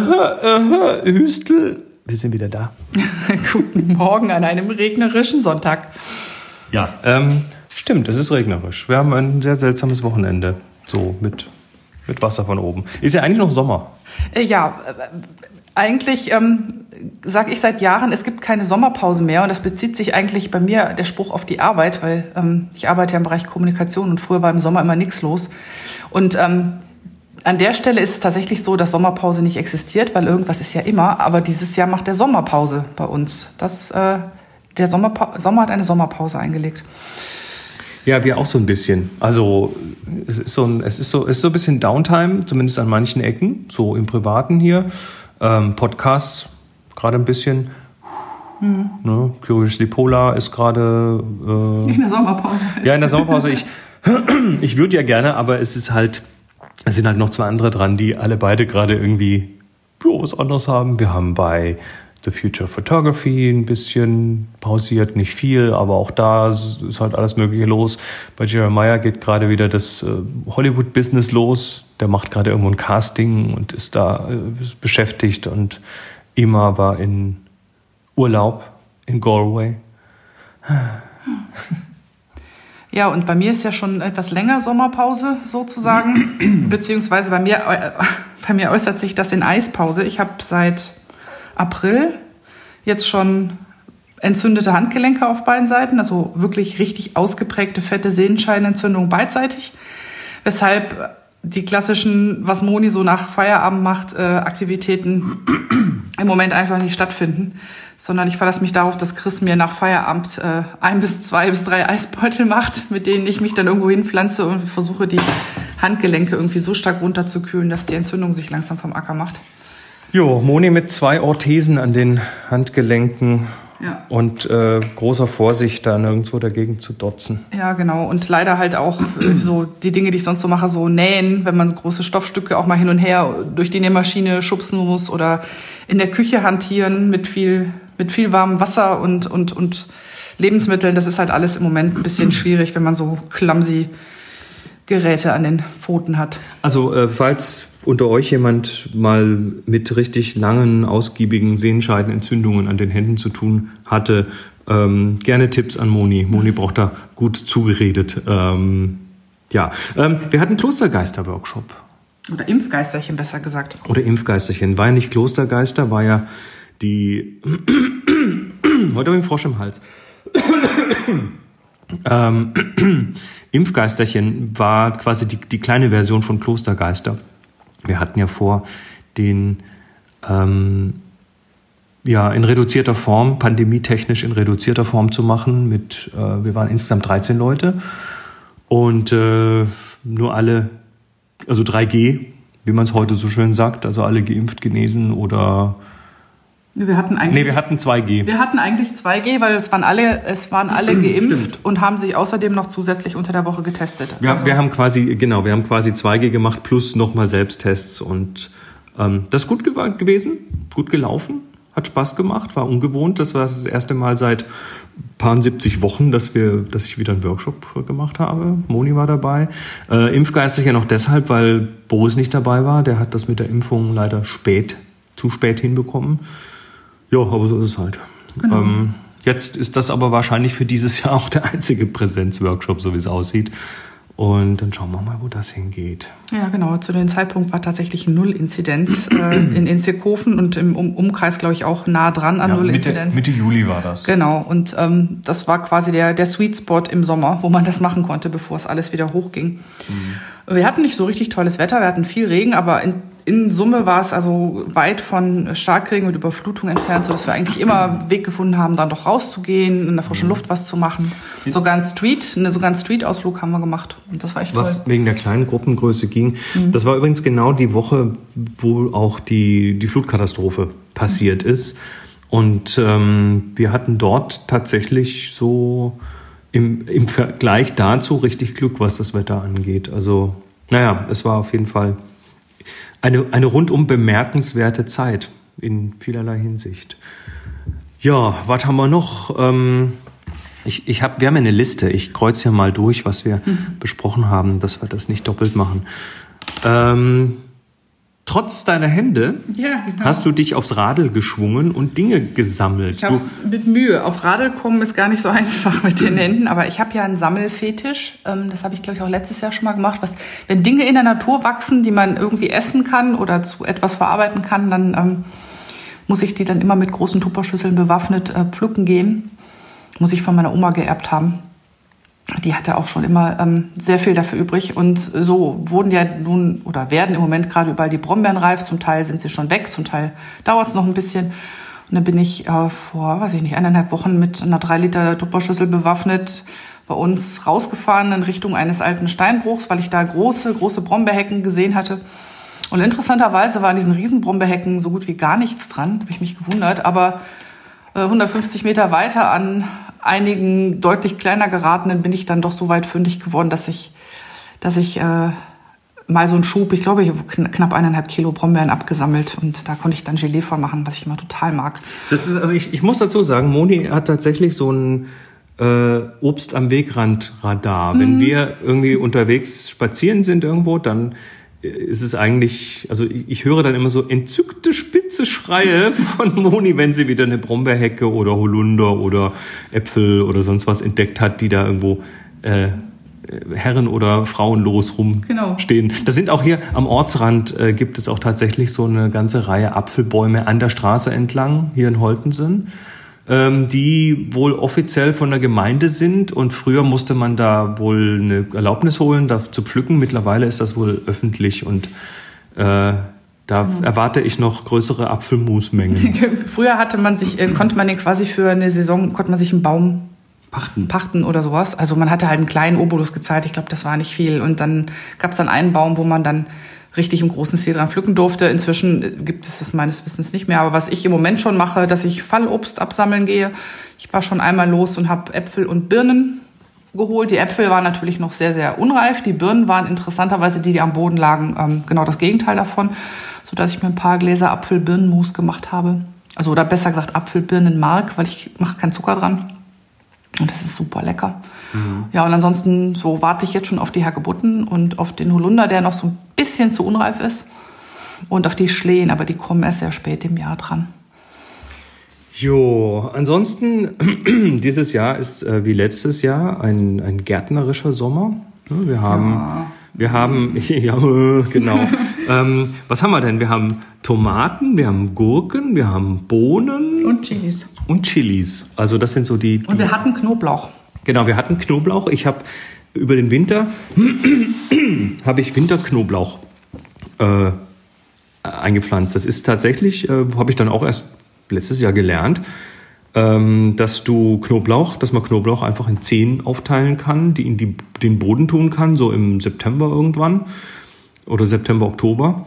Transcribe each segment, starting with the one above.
äh, Hüstel. Wir sind wieder da. Guten Morgen an einem regnerischen Sonntag. Ja, ähm, stimmt, es ist regnerisch. Wir haben ein sehr seltsames Wochenende. So mit, mit Wasser von oben. Ist ja eigentlich noch Sommer. Äh, ja, äh, eigentlich ähm, sage ich seit Jahren, es gibt keine Sommerpause mehr. Und das bezieht sich eigentlich bei mir der Spruch auf die Arbeit, weil ähm, ich arbeite ja im Bereich Kommunikation und früher war im Sommer immer nichts los. Und ähm, an der Stelle ist es tatsächlich so, dass Sommerpause nicht existiert, weil irgendwas ist ja immer. Aber dieses Jahr macht der Sommerpause bei uns. Das, äh, der Sommerpa Sommer hat eine Sommerpause eingelegt. Ja, wir auch so ein bisschen. Also es ist so ein, es ist so, es ist so ein bisschen Downtime, zumindest an manchen Ecken, so im Privaten hier. Ähm, Podcasts gerade ein bisschen. Hm. Ne? Curiously Polar ist gerade äh, in der Sommerpause. Ja, in der Sommerpause. Ich, ich würde ja gerne, aber es ist halt, es sind halt noch zwei andere dran, die alle beide gerade irgendwie jo, was anderes haben. Wir haben bei The Future Photography ein bisschen pausiert, nicht viel, aber auch da ist halt alles Mögliche los. Bei Jeremiah geht gerade wieder das äh, Hollywood-Business los. Der macht gerade irgendwo ein Casting und ist da äh, beschäftigt und Ima war in Urlaub in Galway. Ja, und bei mir ist ja schon etwas länger Sommerpause sozusagen, beziehungsweise bei mir, äh, bei mir äußert sich das in Eispause. Ich habe seit April jetzt schon entzündete Handgelenke auf beiden Seiten, also wirklich richtig ausgeprägte fette Sehnenscheinentzündung beidseitig, weshalb die klassischen, was Moni so nach Feierabend macht, äh, Aktivitäten im Moment einfach nicht stattfinden, sondern ich verlasse mich darauf, dass Chris mir nach Feierabend äh, ein bis zwei bis drei Eisbeutel macht, mit denen ich mich dann irgendwo hinpflanze und versuche, die Handgelenke irgendwie so stark runterzukühlen, dass die Entzündung sich langsam vom Acker macht. Jo, Moni mit zwei Orthesen an den Handgelenken ja. und äh, großer Vorsicht, da nirgendwo dagegen zu dotzen. Ja, genau. Und leider halt auch äh, so die Dinge, die ich sonst so mache, so nähen, wenn man große Stoffstücke auch mal hin und her durch die Nähmaschine schubsen muss oder in der Küche hantieren mit viel, mit viel warmem Wasser und, und, und Lebensmitteln. Das ist halt alles im Moment ein bisschen schwierig, wenn man so clumsy Geräte an den Pfoten hat. Also äh, falls unter euch jemand mal mit richtig langen, ausgiebigen Sehenscheidenentzündungen an den Händen zu tun hatte, ähm, gerne Tipps an Moni. Moni braucht da gut zugeredet. Ähm, ja, ähm, wir hatten Klostergeister-Workshop. Oder Impfgeisterchen, besser gesagt. Oder Impfgeisterchen. War ja nicht Klostergeister, war ja die... Heute habe ich einen Frosch im Hals. ähm, Impfgeisterchen war quasi die, die kleine Version von Klostergeister. Wir hatten ja vor, den ähm, ja in reduzierter Form, pandemietechnisch in reduzierter Form zu machen. Mit, äh, wir waren insgesamt 13 Leute und äh, nur alle, also 3G, wie man es heute so schön sagt, also alle geimpft, genesen oder wir hatten eigentlich. Nee, wir hatten 2G. Wir hatten eigentlich 2G, weil es waren alle, es waren alle geimpft Stimmt. und haben sich außerdem noch zusätzlich unter der Woche getestet. Ja, also wir haben quasi, genau, wir haben quasi 2G gemacht plus nochmal Selbsttests und ähm, das ist gut ge gewesen, gut gelaufen, hat Spaß gemacht, war ungewohnt. Das war das erste Mal seit paar 70 Wochen, dass wir, dass ich wieder einen Workshop gemacht habe. Moni war dabei. Äh, Impfgeistig ja noch deshalb, weil Boris nicht dabei war. Der hat das mit der Impfung leider spät, zu spät hinbekommen. Ja, aber so ist es halt. Genau. Ähm, jetzt ist das aber wahrscheinlich für dieses Jahr auch der einzige Präsenzworkshop, so wie es aussieht. Und dann schauen wir mal, wo das hingeht. Ja, genau. Zu dem Zeitpunkt war tatsächlich Null-Inzidenz äh, in Inzighofen und im um Umkreis, glaube ich, auch nah dran an ja, Null-Inzidenz. Mitte, Mitte Juli war das. Genau. Und ähm, das war quasi der, der Sweet Spot im Sommer, wo man das machen konnte, bevor es alles wieder hochging. Mhm. Wir hatten nicht so richtig tolles Wetter, wir hatten viel Regen, aber in in Summe war es also weit von Starkregen und Überflutung entfernt, sodass wir eigentlich immer Weg gefunden haben, dann doch rauszugehen, in der frischen mhm. Luft was zu machen. Sogar ein Street, eine, sogar einen Street-Ausflug haben wir gemacht. Und das war echt was toll. wegen der kleinen Gruppengröße ging. Mhm. Das war übrigens genau die Woche, wo auch die, die Flutkatastrophe passiert mhm. ist. Und ähm, wir hatten dort tatsächlich so im, im Vergleich dazu richtig Glück, was das Wetter angeht. Also, naja, es war auf jeden Fall eine, eine rundum bemerkenswerte Zeit in vielerlei Hinsicht. Ja, was haben wir noch? Ähm, ich, ich hab, wir haben eine Liste. Ich kreuze hier mal durch, was wir mhm. besprochen haben, dass wir das nicht doppelt machen. Ähm, trotz deiner Hände Ja, genau. hast du dich aufs Radl geschwungen und Dinge gesammelt. Mit Mühe. Auf Radl kommen ist gar nicht so einfach mit den Händen, aber ich habe ja einen Sammelfetisch. Ähm, Das habe ich, glaube ich, auch letztes Jahr schon mal gemacht. Was, wenn Dinge in der Natur wachsen, die man irgendwie essen kann oder zu etwas verarbeiten kann, dann ähm, muss ich die dann immer mit großen Tupperschüsseln bewaffnet äh, pflücken gehen. Muss ich von meiner Oma geerbt haben. Die hatte auch schon immer ähm, sehr viel dafür übrig. Und so wurden ja nun oder werden im Moment gerade überall die Brombeeren reif. Zum Teil sind sie schon weg, zum Teil dauert es noch ein bisschen. Und dann bin ich äh, vor, weiß ich nicht, eineinhalb Wochen mit einer drei Liter Tupperschüssel bewaffnet bei uns rausgefahren in Richtung eines alten Steinbruchs, weil ich da große, große Brombeerhecken gesehen hatte. Und interessanterweise war an diesen Riesenbrombeerhecken so gut wie gar nichts dran. Habe ich mich gewundert. Aber äh, 150 Meter weiter an einigen deutlich kleiner geratenen bin ich dann doch so weit fündig geworden, dass ich, dass ich äh, mal so einen Schub, ich glaube, ich habe kn knapp eineinhalb Kilo Brombeeren abgesammelt und da konnte ich dann Gelee von machen, was ich immer total mag. Das ist, also ich, ich muss dazu sagen, Moni hat tatsächlich so ein äh, Obst am Wegrand Radar. Wenn Mhm. wir irgendwie unterwegs spazieren sind irgendwo, dann ist es eigentlich, also ich, höre dann immer so entzückte spitze Schreie von Moni, wenn sie wieder eine Brombeerhecke oder Holunder oder Äpfel oder sonst was entdeckt hat, die da irgendwo äh, Herren oder Frauen los Genau. rumstehen. Da sind auch hier am Ortsrand äh, gibt es auch tatsächlich so eine ganze Reihe Apfelbäume an der Straße entlang, hier in Holtensen, ähm, die wohl offiziell von der Gemeinde sind und früher musste man da wohl eine Erlaubnis holen, da zu pflücken. Mittlerweile ist das wohl öffentlich und äh, da erwarte ich noch größere Apfelmusmengen. Früher hatte man sich, äh, konnte man den quasi für eine Saison, konnte man sich einen Baum Pachten. pachten oder sowas. Also man hatte halt einen kleinen Obolus gezahlt, ich glaube, das war nicht viel. Und dann gab es dann einen Baum, wo man dann richtig im großen Stil dran pflücken durfte. Inzwischen gibt es das meines Wissens nicht mehr. Aber was ich im Moment schon mache, dass ich Fallobst absammeln gehe. Ich war schon einmal los und habe Äpfel und Birnen geholt. Die Äpfel waren natürlich noch sehr, sehr unreif. Die Birnen waren interessanterweise die, die am Boden lagen, ähm, genau das Gegenteil davon, sodass ich mir ein paar Gläser Apfel-Birnenmus gemacht habe. Also oder besser gesagt Apfel-Birnenmark, weil ich mache keinen Zucker dran. Und das ist super lecker. Ja, und ansonsten so warte ich jetzt schon auf die Hagebutten und auf den Holunder, der noch so ein bisschen zu unreif ist. Und auf die Schlehen, aber die kommen erst sehr spät im Jahr dran. Jo, ansonsten, dieses Jahr ist äh, wie letztes Jahr ein, ein gärtnerischer Sommer. Ja, Wir haben, wir haben, ja, genau. ähm, was haben wir denn? Wir haben Tomaten, wir haben Gurken, wir haben Bohnen Und Chilis. und Chilis. Also das sind so die. Und wir hatten Knoblauch. Genau, wir hatten Knoblauch. Ich habe über den Winter habe ich Winterknoblauch äh, eingepflanzt. Das ist tatsächlich, äh, habe ich dann auch erst letztes Jahr gelernt, ähm, dass du Knoblauch, dass man Knoblauch einfach in Zehen aufteilen kann, die in die, den Boden tun kann, so im September irgendwann oder September, Oktober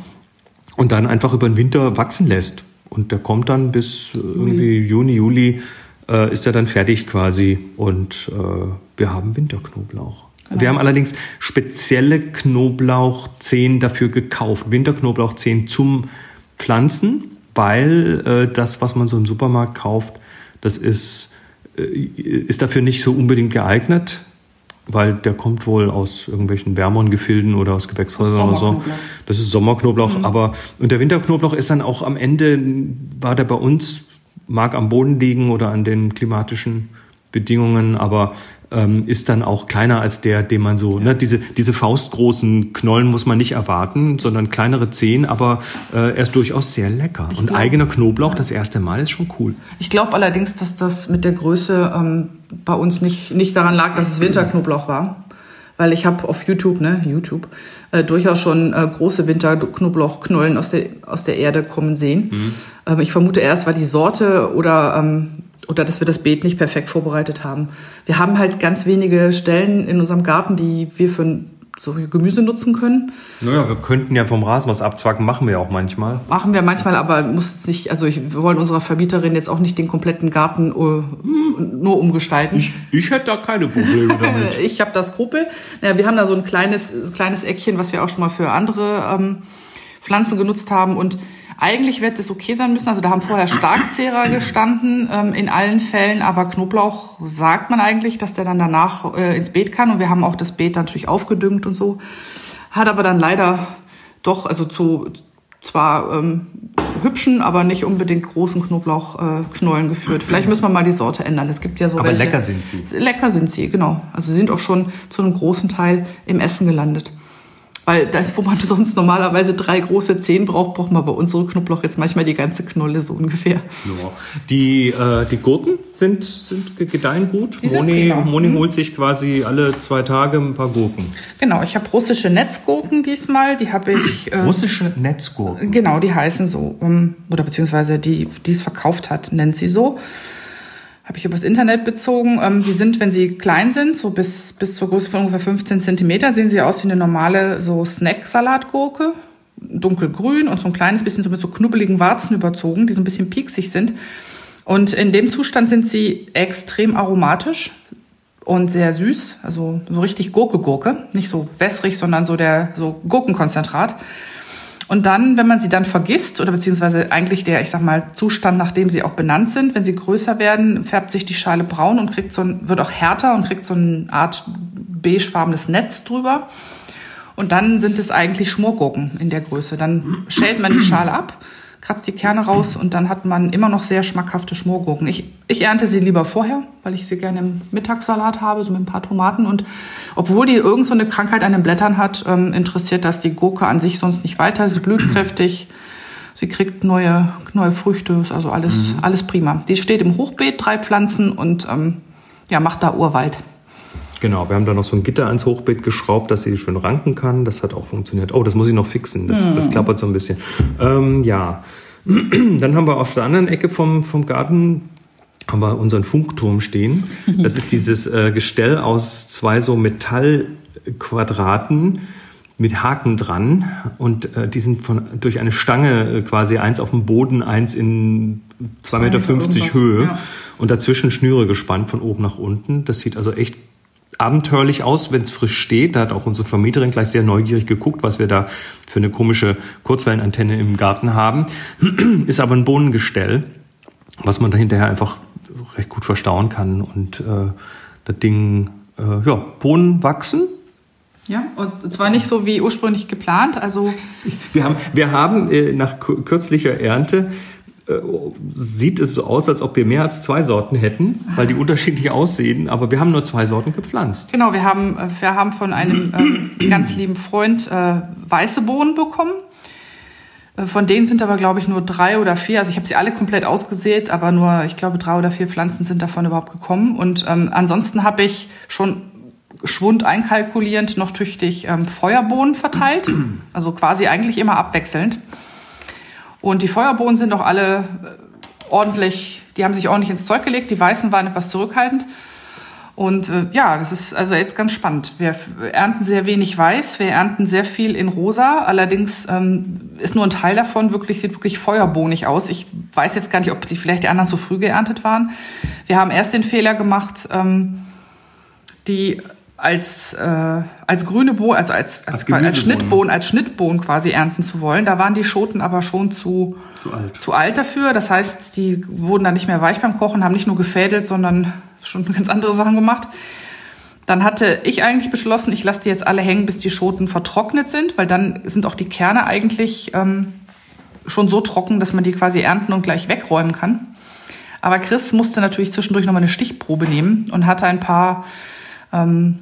und dann einfach über den Winter wachsen lässt. Und der kommt dann bis äh, irgendwie Juni, Juli äh, ist er dann fertig quasi und äh, wir haben Winterknoblauch. Wir haben allerdings spezielle Knoblauchzehen dafür gekauft, Winterknoblauchzehen zum Pflanzen, weil äh, das, was man so im Supermarkt kauft, das ist, äh, ist dafür nicht so unbedingt geeignet, weil der kommt wohl aus irgendwelchen wärmeren Gefilden oder aus Gewächshäusern oder so. Das ist Sommerknoblauch, aber und der Winterknoblauch ist dann auch am Ende, war der bei uns, mag am Boden liegen oder an den klimatischen Bedingungen, aber ähm, ist dann auch kleiner als der, den man so, ne, diese, diese faustgroßen Knollen muss man nicht erwarten, sondern kleinere Zehen, aber äh, er ist durchaus sehr lecker. Und glaub- eigener Knoblauch das erste Mal ist schon cool. Ich glaube allerdings, dass das mit der Größe ähm, bei uns nicht, nicht daran lag, dass es Winterknoblauch war. Weil ich habe auf YouTube, ne, YouTube, äh, durchaus schon äh, große Winterknoblauchknollen aus der, aus der Erde kommen sehen. Ähm, ich vermute erst, weil die Sorte oder, ähm, oder dass wir das Beet nicht perfekt vorbereitet haben. Wir haben halt ganz wenige Stellen in unserem Garten, die wir für so viel Gemüse nutzen können. Naja, wir könnten ja vom Rasen was abzwacken, machen wir ja auch manchmal. Machen wir manchmal, aber muss es nicht, also ich, wir wollen unserer Vermieterin jetzt auch nicht den kompletten Garten äh, nur umgestalten. Ich hätte da keine Probleme damit. Ich habe das Skrupel. Naja, wir haben da so ein kleines, kleines Eckchen, was wir auch schon mal für andere ähm, Pflanzen genutzt haben. Und eigentlich wird es okay sein müssen. Also da haben vorher Starkzehrer gestanden ähm, in allen Fällen, aber Knoblauch sagt man eigentlich, dass der dann danach äh, ins Beet kann. Und wir haben auch das Beet natürlich aufgedüngt und so. Hat aber dann leider doch, also zu, zwar ähm, hübschen, aber nicht unbedingt großen Knoblauchknollen äh, geführt. Vielleicht müssen wir mal die Sorte ändern. Es gibt ja so Aber welche. lecker sind sie. Lecker sind sie, genau. Also sie sind auch schon zu einem großen Teil im Essen gelandet. Weil das, wo man sonst normalerweise drei große Zehen braucht, braucht man bei unserem Knoblauch jetzt manchmal die ganze Knolle so ungefähr. Ja. Die, äh, die Gurken sind, sind gedeihen gut. Die sind Moni, prima. Moni Mhm. holt sich quasi alle zwei Tage ein paar Gurken. Genau, ich habe russische Netzgurken diesmal. Die habe ich. Äh, Russische Netzgurken. Genau, die heißen so. ähm, Oder beziehungsweise die, die es verkauft hat, nennt sie so. Habe ich übers Internet bezogen. Ähm, Die sind, wenn sie klein sind, so bis, bis zur Größe von ungefähr 15 Zentimeter, sehen sie aus wie eine normale so Snack-Salatgurke. Dunkelgrün und so ein kleines bisschen so mit so knubbeligen Warzen überzogen, die so ein bisschen pieksig sind. Und in dem Zustand sind sie extrem aromatisch und sehr süß, also so richtig Gurke-Gurke, nicht so wässrig, sondern so der so Gurkenkonzentrat. Und dann, wenn man sie dann vergisst, oder beziehungsweise eigentlich der, ich sag mal, Zustand, nachdem sie auch benannt sind, wenn sie größer werden, färbt sich die Schale braun und kriegt so ein, wird auch härter und kriegt so eine Art beigefarbenes Netz drüber. Und dann sind es eigentlich Schmorgurken in der Größe. Dann schält man die Schale ab, kratzt die Kerne raus und dann hat man immer noch sehr schmackhafte Schmorgurken. Ich, ich ernte sie lieber vorher, weil ich sie gerne im Mittagssalat habe, so mit ein paar Tomaten. Und obwohl die irgend so eine Krankheit an den Blättern hat, ähm, interessiert das die Gurke an sich sonst nicht weiter. Sie blüht kräftig. Sie kriegt neue, neue Früchte, ist also alles, alles prima. Die steht im Hochbeet, drei Pflanzen und ähm, ja, macht da Urwald. Genau, wir haben da noch so ein Gitter ans Hochbeet geschraubt, dass sie schön ranken kann. Das hat auch funktioniert. Oh, das muss ich noch fixen. Das, das klappert so ein bisschen. Ähm, ja, dann haben wir auf der anderen Ecke vom, vom Garten haben wir unseren Funkturm stehen. Das ist dieses äh, Gestell aus zwei so Metallquadraten mit Haken dran und äh, die sind von, durch eine Stange äh, quasi eins auf dem Boden, eins in 2,50 Meter Höhe ja. und dazwischen Schnüre gespannt von oben nach unten. Das sieht also echt abenteuerlich aus, wenn es frisch steht. Da hat auch unsere Vermieterin gleich sehr neugierig geguckt, was wir da für eine komische Kurzwellenantenne im Garten haben. Ist aber ein Bohnengestell, was man da hinterher einfach recht gut verstauen kann. Und äh, das Ding, äh, ja, Bohnen wachsen. Ja, und zwar nicht so wie ursprünglich geplant. Also Wir haben, wir haben äh, nach kü- kürzlicher Ernte äh, sieht es so aus, als ob wir mehr als zwei Sorten hätten, weil die unterschiedlich aussehen, aber wir haben nur zwei Sorten gepflanzt. Genau, wir haben, äh, wir haben von einem ähm, ganz lieben Freund äh, weiße Bohnen bekommen. Äh, Von denen sind aber, glaube ich, nur drei oder vier. Also ich habe sie alle komplett ausgesät, aber nur, ich glaube, drei oder vier Pflanzen sind davon überhaupt gekommen. Und ähm, ansonsten habe ich schon Schwund einkalkulierend noch tüchtig ähm, Feuerbohnen verteilt. Also quasi eigentlich immer abwechselnd. Und die Feuerbohnen sind auch alle äh, ordentlich, die haben sich ordentlich ins Zeug gelegt. Die weißen waren etwas zurückhaltend. Und äh, ja, das ist also jetzt ganz spannend. Wir ernten sehr wenig weiß, wir ernten sehr viel in rosa. Allerdings ähm, ist nur ein Teil davon wirklich, sieht wirklich feuerbohnig aus. Ich weiß jetzt gar nicht, ob die vielleicht die anderen zu früh geerntet waren. Wir haben erst den Fehler gemacht, ähm, die als, äh, als grüne Bohnen, also als, als, Als als. Schnittbohnen, als Schnittbohnen quasi ernten zu wollen. Da waren die Schoten aber schon zu, Zu alt. zu alt dafür. Das heißt, die wurden dann nicht mehr weich beim Kochen, haben nicht nur gefädelt, sondern schon ganz andere Sachen gemacht. Dann hatte ich eigentlich beschlossen, ich lasse die jetzt alle hängen, bis die Schoten vertrocknet sind, weil dann sind auch die Kerne eigentlich ähm, schon so trocken, dass man die quasi ernten und gleich wegräumen kann. Aber Chris musste natürlich zwischendurch nochmal eine Stichprobe nehmen und hatte ein paar, ähm,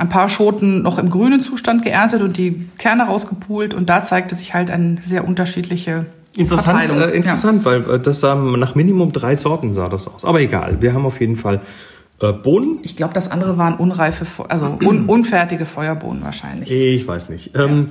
ein paar Schoten noch im grünen Zustand geerntet und die Kerne rausgepult. Und da zeigte sich halt eine sehr unterschiedliche Interessant, äh, interessant, weil äh, das sah nach Minimum drei Sorten sah das aus. Aber egal, wir haben auf jeden Fall äh, Bohnen. Ich glaube, das andere waren unreife, Fe- also un unfertige Feuerbohnen wahrscheinlich. Ich weiß nicht. Ähm,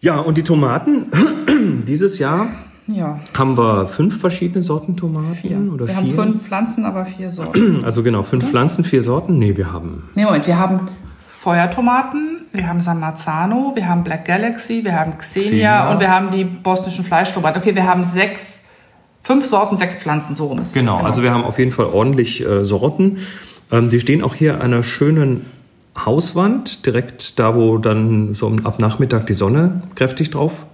ja, und die Tomaten. Dieses Jahr Ja, haben wir fünf verschiedene Sorten Tomaten vier. oder wir vier. haben fünf Pflanzen, aber vier Sorten. Also genau, fünf Pflanzen, vier Sorten. Nee, wir haben nee, Moment, wir haben Feuertomaten, wir haben San Marzano, wir haben Black Galaxy, wir haben Xenia, Xenia. und wir haben die bosnischen Fleischtomaten. Okay, wir haben sechs, fünf Sorten, sechs Pflanzen, so rum ist es. Genau, also wir haben auf jeden Fall ordentlich äh, Sorten. Ähm, die stehen auch hier an einer schönen Hauswand, direkt da, wo dann so ab Nachmittag die Sonne kräftig drauf,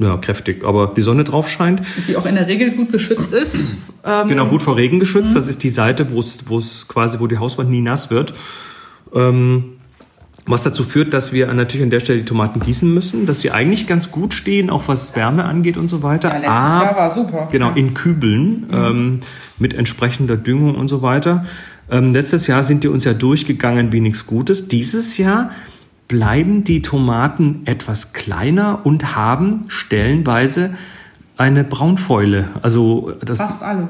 ja kräftig, aber die Sonne drauf scheint. Die auch in der Regel gut geschützt ist. Ähm, Genau, gut vor Regen geschützt. Das ist die Seite, wo es, wo es quasi, wo die Hauswand nie nass wird. Ähm, Was dazu führt, dass wir natürlich an der Stelle die Tomaten gießen müssen, dass sie eigentlich ganz gut stehen, auch was Wärme angeht und so weiter. Ja, letztes ah, Jahr war super. Genau, in Kübeln mhm. ähm, mit entsprechender Düngung und so weiter. Ähm, letztes Jahr sind die uns ja durchgegangen wie nichts Gutes. Dieses Jahr bleiben die Tomaten etwas kleiner und haben stellenweise eine Braunfäule. Also das, Fast alle.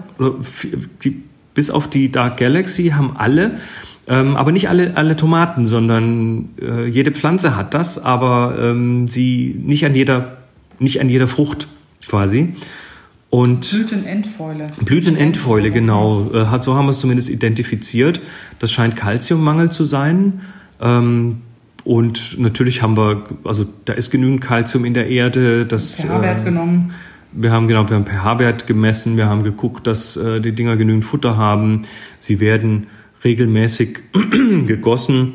Die, bis auf die Dark Galaxy haben alle ähm, aber nicht alle, alle Tomaten, sondern äh, jede Pflanze hat das, aber ähm, sie nicht an jeder, nicht an jeder Frucht quasi. Und Blütenendfäule. Blütenendfäule, genau. Äh, so haben wir es zumindest identifiziert. Das scheint Kalziummangel zu sein. Ähm, und natürlich haben wir, also da ist genügend Kalzium in der Erde. Das, pH-Wert äh, genommen. Wir haben genau, wir haben pH-Wert gemessen. Wir haben geguckt, dass äh, die Dinger genügend Futter haben. Sie werden regelmäßig gegossen.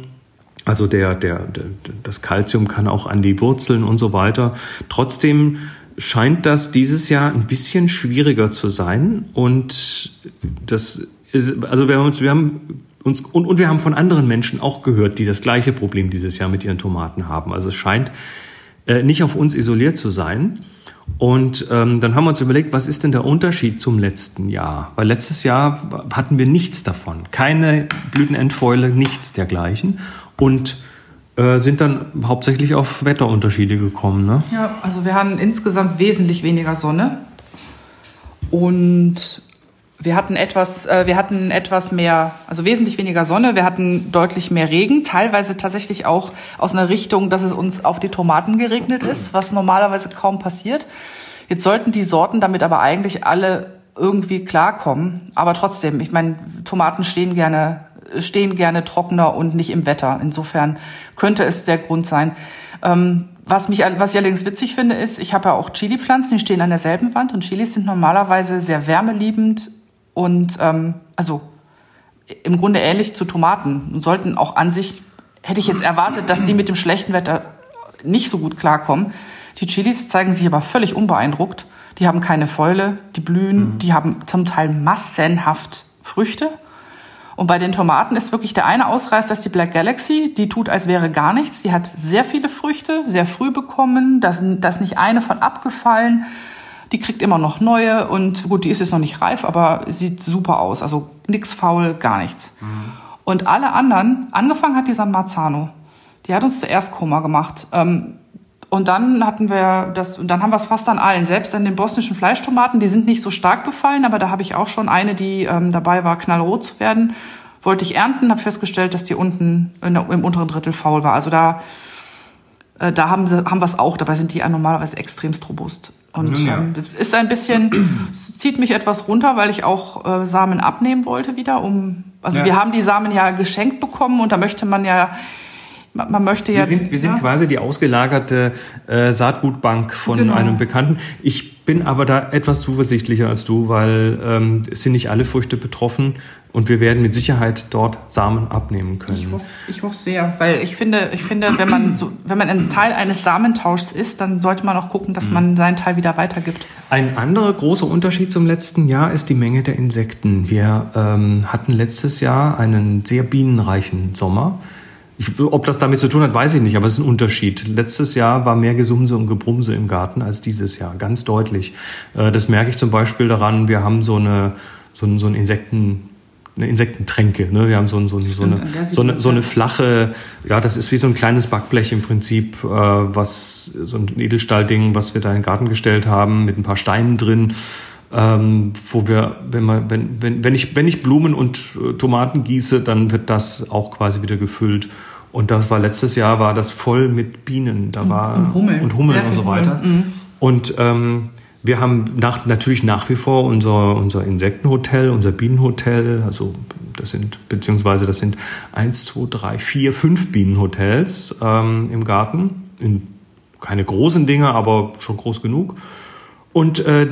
Also der, der, der, das Kalzium kann auch an die Wurzeln und so weiter. Trotzdem scheint das dieses Jahr ein bisschen schwieriger zu sein. Und das ist, also wir haben wir haben uns, und, und wir haben von anderen Menschen auch gehört, die das gleiche Problem dieses Jahr mit ihren Tomaten haben. Also es scheint äh, nicht auf uns isoliert zu sein. Und ähm, dann haben wir uns überlegt, was ist denn der Unterschied zum letzten Jahr? Weil letztes Jahr hatten wir nichts davon. Keine Blütenendfäule, nichts dergleichen. Und äh, sind dann hauptsächlich auf Wetterunterschiede gekommen. Ne? Ja, also wir hatten insgesamt wesentlich weniger Sonne. Und wir hatten etwas, äh, wir hatten etwas mehr, also wesentlich weniger Sonne. Wir hatten deutlich mehr Regen, teilweise tatsächlich auch aus einer Richtung, dass es uns auf die Tomaten geregnet ist, was normalerweise kaum passiert. Jetzt sollten die Sorten damit aber eigentlich alle irgendwie klarkommen. Aber trotzdem, ich meine, Tomaten stehen gerne, stehen gerne trockener und nicht im Wetter. Insofern könnte es der Grund sein. Ähm, was, mich, was ich allerdings witzig finde, ist, ich habe ja auch Chili-Pflanzen, die stehen an derselben Wand und Chilis sind normalerweise sehr wärmeliebend und ähm, also im Grunde ähnlich zu Tomaten und sollten auch an sich, hätte ich jetzt erwartet, dass die mit dem schlechten Wetter nicht so gut klarkommen. Die Chilis zeigen sich aber völlig unbeeindruckt. Die haben keine Fäule, die blühen, mhm. die haben zum Teil massenhaft Früchte. Und bei den Tomaten ist wirklich der eine Ausreißer, das ist die Black Galaxy. Die tut, als wäre gar nichts. Die hat sehr viele Früchte, sehr früh bekommen. Da ist nicht eine von abgefallen. Die kriegt immer noch neue und gut, die ist jetzt noch nicht reif, aber sieht super aus. Also nix faul, gar nichts. Mhm. Und alle anderen, angefangen hat die San Marzano. Die hat uns zuerst Koma gemacht. Ähm, und dann hatten wir das, und dann haben wir es fast an allen, selbst an den bosnischen Fleischtomaten, die sind nicht so stark befallen, aber da habe ich auch schon eine, die ähm, dabei war, knallrot zu werden. Wollte ich ernten, habe festgestellt, dass die unten im unteren Drittel faul war. Also da, äh, da haben, sie, haben wir es auch, dabei sind die ja normalerweise extremst robust. Und ja. ähm, ist ein bisschen, zieht mich etwas runter, weil ich auch äh, Samen abnehmen wollte wieder, um, also ja. wir haben die Samen ja geschenkt bekommen und da möchte man ja man möchte ja. Wir sind, wir sind ja. quasi die ausgelagerte äh, Saatgutbank von genau. einem Bekannten. Ich bin aber da etwas zuversichtlicher als du, weil ähm, es sind nicht alle Früchte betroffen und wir werden mit Sicherheit dort Samen abnehmen können. Ich hoffe, ich hoffe sehr, weil ich finde, ich finde, wenn man so, wenn man ein Teil eines Samentauschs ist, dann sollte man auch gucken, dass mhm. man seinen Teil wieder weitergibt. Ein anderer großer Unterschied zum letzten Jahr ist die Menge der Insekten. Wir ähm, hatten letztes Jahr einen sehr bienenreichen Sommer. Ich, ob das damit zu tun hat, weiß ich nicht, aber es ist ein Unterschied. Letztes Jahr war mehr Gesumse und Gebrumse im Garten als dieses Jahr, ganz deutlich. Äh, das merke ich zum Beispiel daran, wir haben so eine, so ein, so ein Insekten, eine Insektentränke. Ne? Wir haben so, ein, so, ein, so, eine, so, eine, so eine flache, ja, das ist wie so ein kleines Backblech im Prinzip, äh, was so ein Edelstahlding, was wir da in den Garten gestellt haben, mit ein paar Steinen drin. Ähm, wo wir, wenn man, wenn, wenn, wenn ich, wenn ich Blumen und äh, Tomaten gieße, dann wird das auch quasi wieder gefüllt. Und das war letztes Jahr war das voll mit Bienen. Da war und Hummeln, und, Hummeln und so weiter. Mhm. Und ähm, wir haben nach, natürlich nach wie vor unser, unser Insektenhotel, unser Bienenhotel, also das sind, beziehungsweise das sind eins, zwei, drei, vier, fünf Bienenhotels ähm, im Garten. In, keine großen Dinge, aber schon groß genug. Und äh,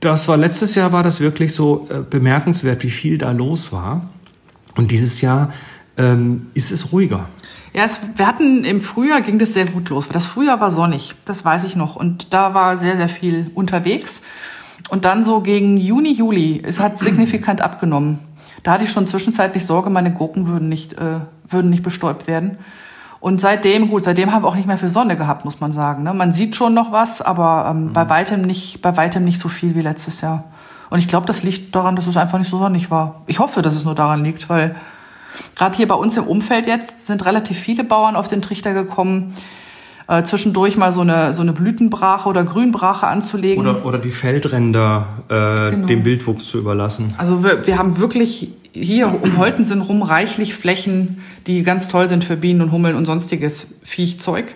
das war letztes Jahr war das wirklich so äh, bemerkenswert, wie viel da los war. Und dieses Jahr ähm, ist es ruhiger. Ja, es, wir hatten im Frühjahr ging das sehr gut los. Das Frühjahr war sonnig, das weiß ich noch. Und da war sehr, sehr viel unterwegs. Und dann so gegen Juni, Juli, es hat signifikant abgenommen. Da hatte ich schon zwischenzeitlich Sorge, meine Gurken würden nicht, äh, würden nicht bestäubt werden. Und seitdem, gut, seitdem haben wir auch nicht mehr viel Sonne gehabt, muss man sagen. Ne? Man sieht schon noch was, aber ähm, mhm. bei weitem nicht, bei weitem nicht so viel wie letztes Jahr. Und ich glaube, das liegt daran, dass es einfach nicht so sonnig war. Ich hoffe, dass es nur daran liegt, weil gerade hier bei uns im Umfeld jetzt sind relativ viele Bauern auf den Trichter gekommen, äh, zwischendurch mal so eine, so eine Blütenbrache oder Grünbrache anzulegen. Oder, oder die Feldränder äh, genau. dem Wildwuchs zu überlassen. Also wir, wir haben wirklich hier um Holtensen rum reichlich Flächen, die ganz toll sind für Bienen und Hummeln und sonstiges Viechzeug.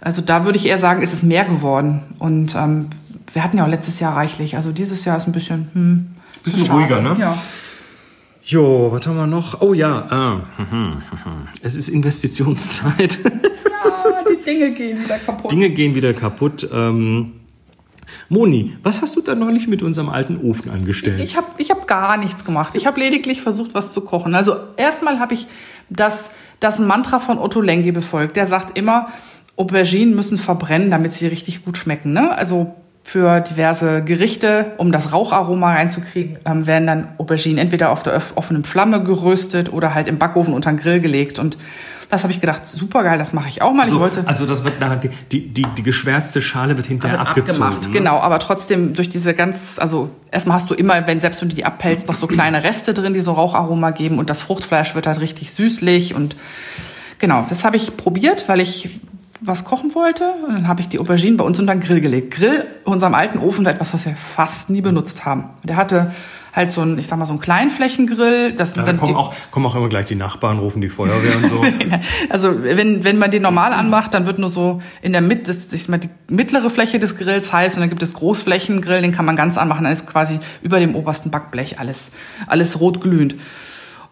Also da würde ich eher sagen, ist es mehr geworden. Und ähm, wir hatten ja auch letztes Jahr reichlich. Also dieses Jahr ist ein bisschen, hm, bisschen ruhiger, ne? Ja. Jo, was haben wir noch? Oh ja, ah, es ist Investitionszeit. Ja, die Dinge gehen wieder kaputt. Dinge gehen wieder kaputt. Ähm, Moni, was hast du da neulich mit unserem alten Ofen angestellt? Ich habe ich hab gar nichts gemacht. Ich habe lediglich versucht, was zu kochen. Also erstmal habe ich das, das Mantra von Otto Lengi befolgt. Der sagt immer, Auberginen müssen verbrennen, damit sie richtig gut schmecken. Ne? Also für diverse Gerichte, um das Raucharoma reinzukriegen, ähm, werden dann Auberginen entweder auf der offenen Flamme geröstet oder halt im Backofen unter den Grill gelegt. Und das habe ich gedacht, super geil, das mache ich auch mal. Also, ich wollte also das wird nachher, die, die, die geschwärzte Schale wird hinterher wird abgezogen. Abgemacht, ne? genau. Aber trotzdem durch diese ganz, also erstmal hast du immer, wenn selbst wenn du die abpellst, noch so kleine Reste drin, die so Raucharoma geben und das Fruchtfleisch wird halt richtig süßlich und genau, das habe ich probiert, weil ich was kochen wollte. Und dann habe ich die Auberginen bei uns unter den Grill gelegt. Grill, unserem alten Ofen, etwas, was wir fast nie benutzt haben. Der hatte halt so ein, ich sag mal, so ein Kleinflächengrill. Das ja, dann kommen, auch, kommen auch immer gleich die Nachbarn, rufen die Feuerwehr und so. also wenn, wenn man den normal anmacht, dann wird nur so in der Mitte, das ist mal die mittlere Fläche des Grills heiß und dann gibt es Großflächengrill, den kann man ganz anmachen, dann ist quasi über dem obersten Backblech alles, alles rot glühend.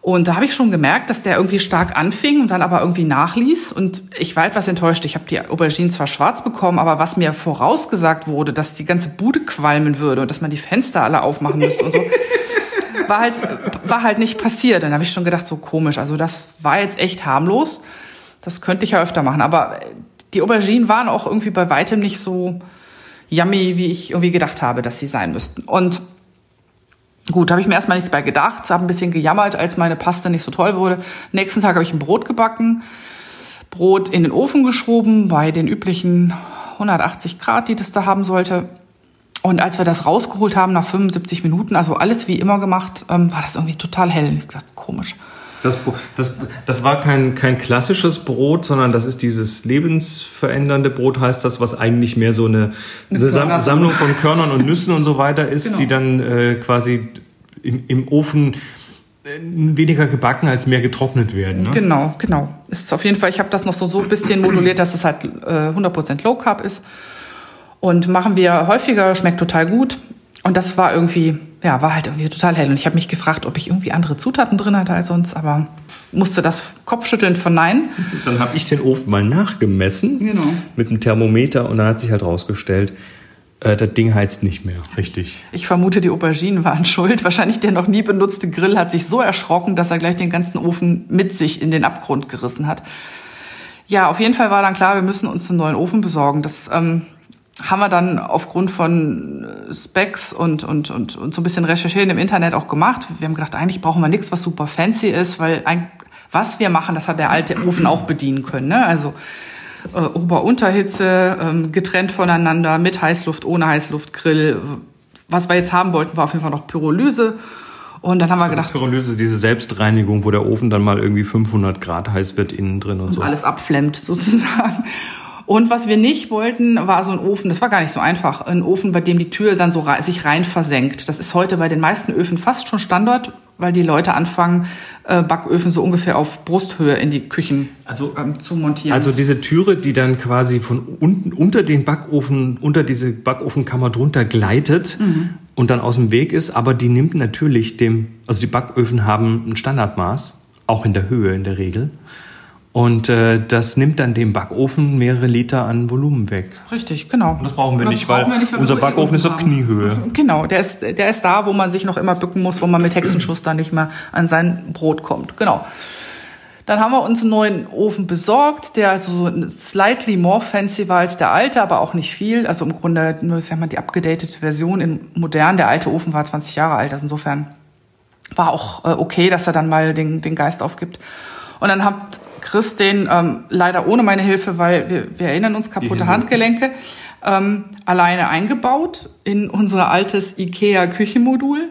Und da habe ich schon gemerkt, dass der irgendwie stark anfing und dann aber irgendwie nachließ. Und ich war etwas enttäuscht. Ich habe die Auberginen zwar schwarz bekommen, aber was mir vorausgesagt wurde, dass die ganze Bude qualmen würde und dass man die Fenster alle aufmachen müsste und so, war halt, war halt nicht passiert. Dann habe ich schon gedacht, so komisch. Also das war jetzt echt harmlos. Das könnte ich ja öfter machen. Aber die Auberginen waren auch irgendwie bei weitem nicht so yummy, wie ich irgendwie gedacht habe, dass sie sein müssten. Und Gut, habe ich mir erstmal nichts bei gedacht, habe ein bisschen gejammert, als meine Paste nicht so toll wurde. Nächsten Tag habe ich ein Brot gebacken, Brot in den Ofen geschoben bei den üblichen 180 Grad, die das da haben sollte. Und als wir das rausgeholt haben nach 75 Minuten, also alles wie immer gemacht, ähm, war das irgendwie total hell. Ich gesagt, komisch. Das, das, das war kein, kein klassisches Brot, sondern das ist dieses lebensverändernde Brot, heißt das, was eigentlich mehr so eine, eine Sammlung von Körnern und Nüssen und so weiter ist, genau. die dann äh, quasi im, im Ofen äh, weniger gebacken als mehr getrocknet werden. Ne? Genau, genau. Ist auf jeden Fall, ich habe das noch so, so ein bisschen moduliert, dass es halt äh, 100% Low Carb ist. Und machen wir häufiger, schmeckt total gut. Und das war irgendwie, ja, war halt irgendwie total hell. Und ich habe mich gefragt, ob ich irgendwie andere Zutaten drin hatte als sonst, aber musste das Kopfschütteln verneinen. Dann habe ich den Ofen mal nachgemessen genau. mit dem Thermometer und dann hat sich halt rausgestellt, äh, das Ding heizt nicht mehr, richtig. Ich vermute, die Auberginen waren schuld. Wahrscheinlich der noch nie benutzte Grill hat sich so erschrocken, dass er gleich den ganzen Ofen mit sich in den Abgrund gerissen hat. Ja, auf jeden Fall war dann klar, wir müssen uns einen neuen Ofen besorgen. Das ähm, haben wir dann aufgrund von äh, Specs und, und, und, und so ein bisschen Recherchieren im Internet auch gemacht. Wir haben gedacht, eigentlich brauchen wir nichts, was super fancy ist, weil ein, was wir machen, das hat der alte Ofen auch bedienen können. Ne? Also äh, Ober-Unterhitze, ähm, getrennt voneinander, mit Heißluft, ohne Heißluft, Grill. Was wir jetzt haben wollten, war auf jeden Fall noch Pyrolyse. Und dann haben wir also gedacht. Pyrolyse, diese Selbstreinigung, wo der Ofen dann mal irgendwie 500 Grad heiß wird innen drin und, und so. Alles abflemmt sozusagen. Und was wir nicht wollten, war so ein Ofen, das war gar nicht so einfach, ein Ofen, bei dem die Tür dann so sich rein versenkt. Das ist heute bei den meisten Öfen fast schon Standard, weil die Leute anfangen, äh, Backöfen so ungefähr auf Brusthöhe in die Küchen also, ähm, zu montieren. Also diese Türe, die dann quasi von unten unter den Backofen, unter diese Backofenkammer drunter gleitet mhm. und dann aus dem Weg ist, aber die nimmt natürlich dem, also die Backöfen haben ein Standardmaß, auch in der Höhe in der Regel. Und äh, das nimmt dann dem Backofen mehrere Liter an Volumen weg. Richtig, genau. Und das brauchen wir das nicht, weil, wir nicht, unser Backofen ist auf Kniehöhe. Genau, der ist, der ist da, wo man sich noch immer bücken muss, wo man mit Hexenschuss dann nicht mehr an sein Brot kommt. Genau. Dann haben wir uns einen neuen Ofen besorgt, der also slightly more fancy war als der alte, aber auch nicht viel. Also im Grunde nur, sag mal, die abgedatete Version in modern. Der alte Ofen war 20 Jahre alt, also insofern war auch äh, okay, dass er dann mal den, den Geist aufgibt. Und dann hat Chris den ähm, leider ohne meine Hilfe, weil wir, wir erinnern uns, kaputte Handgelenke, ähm, alleine eingebaut in unser altes IKEA-Küchenmodul,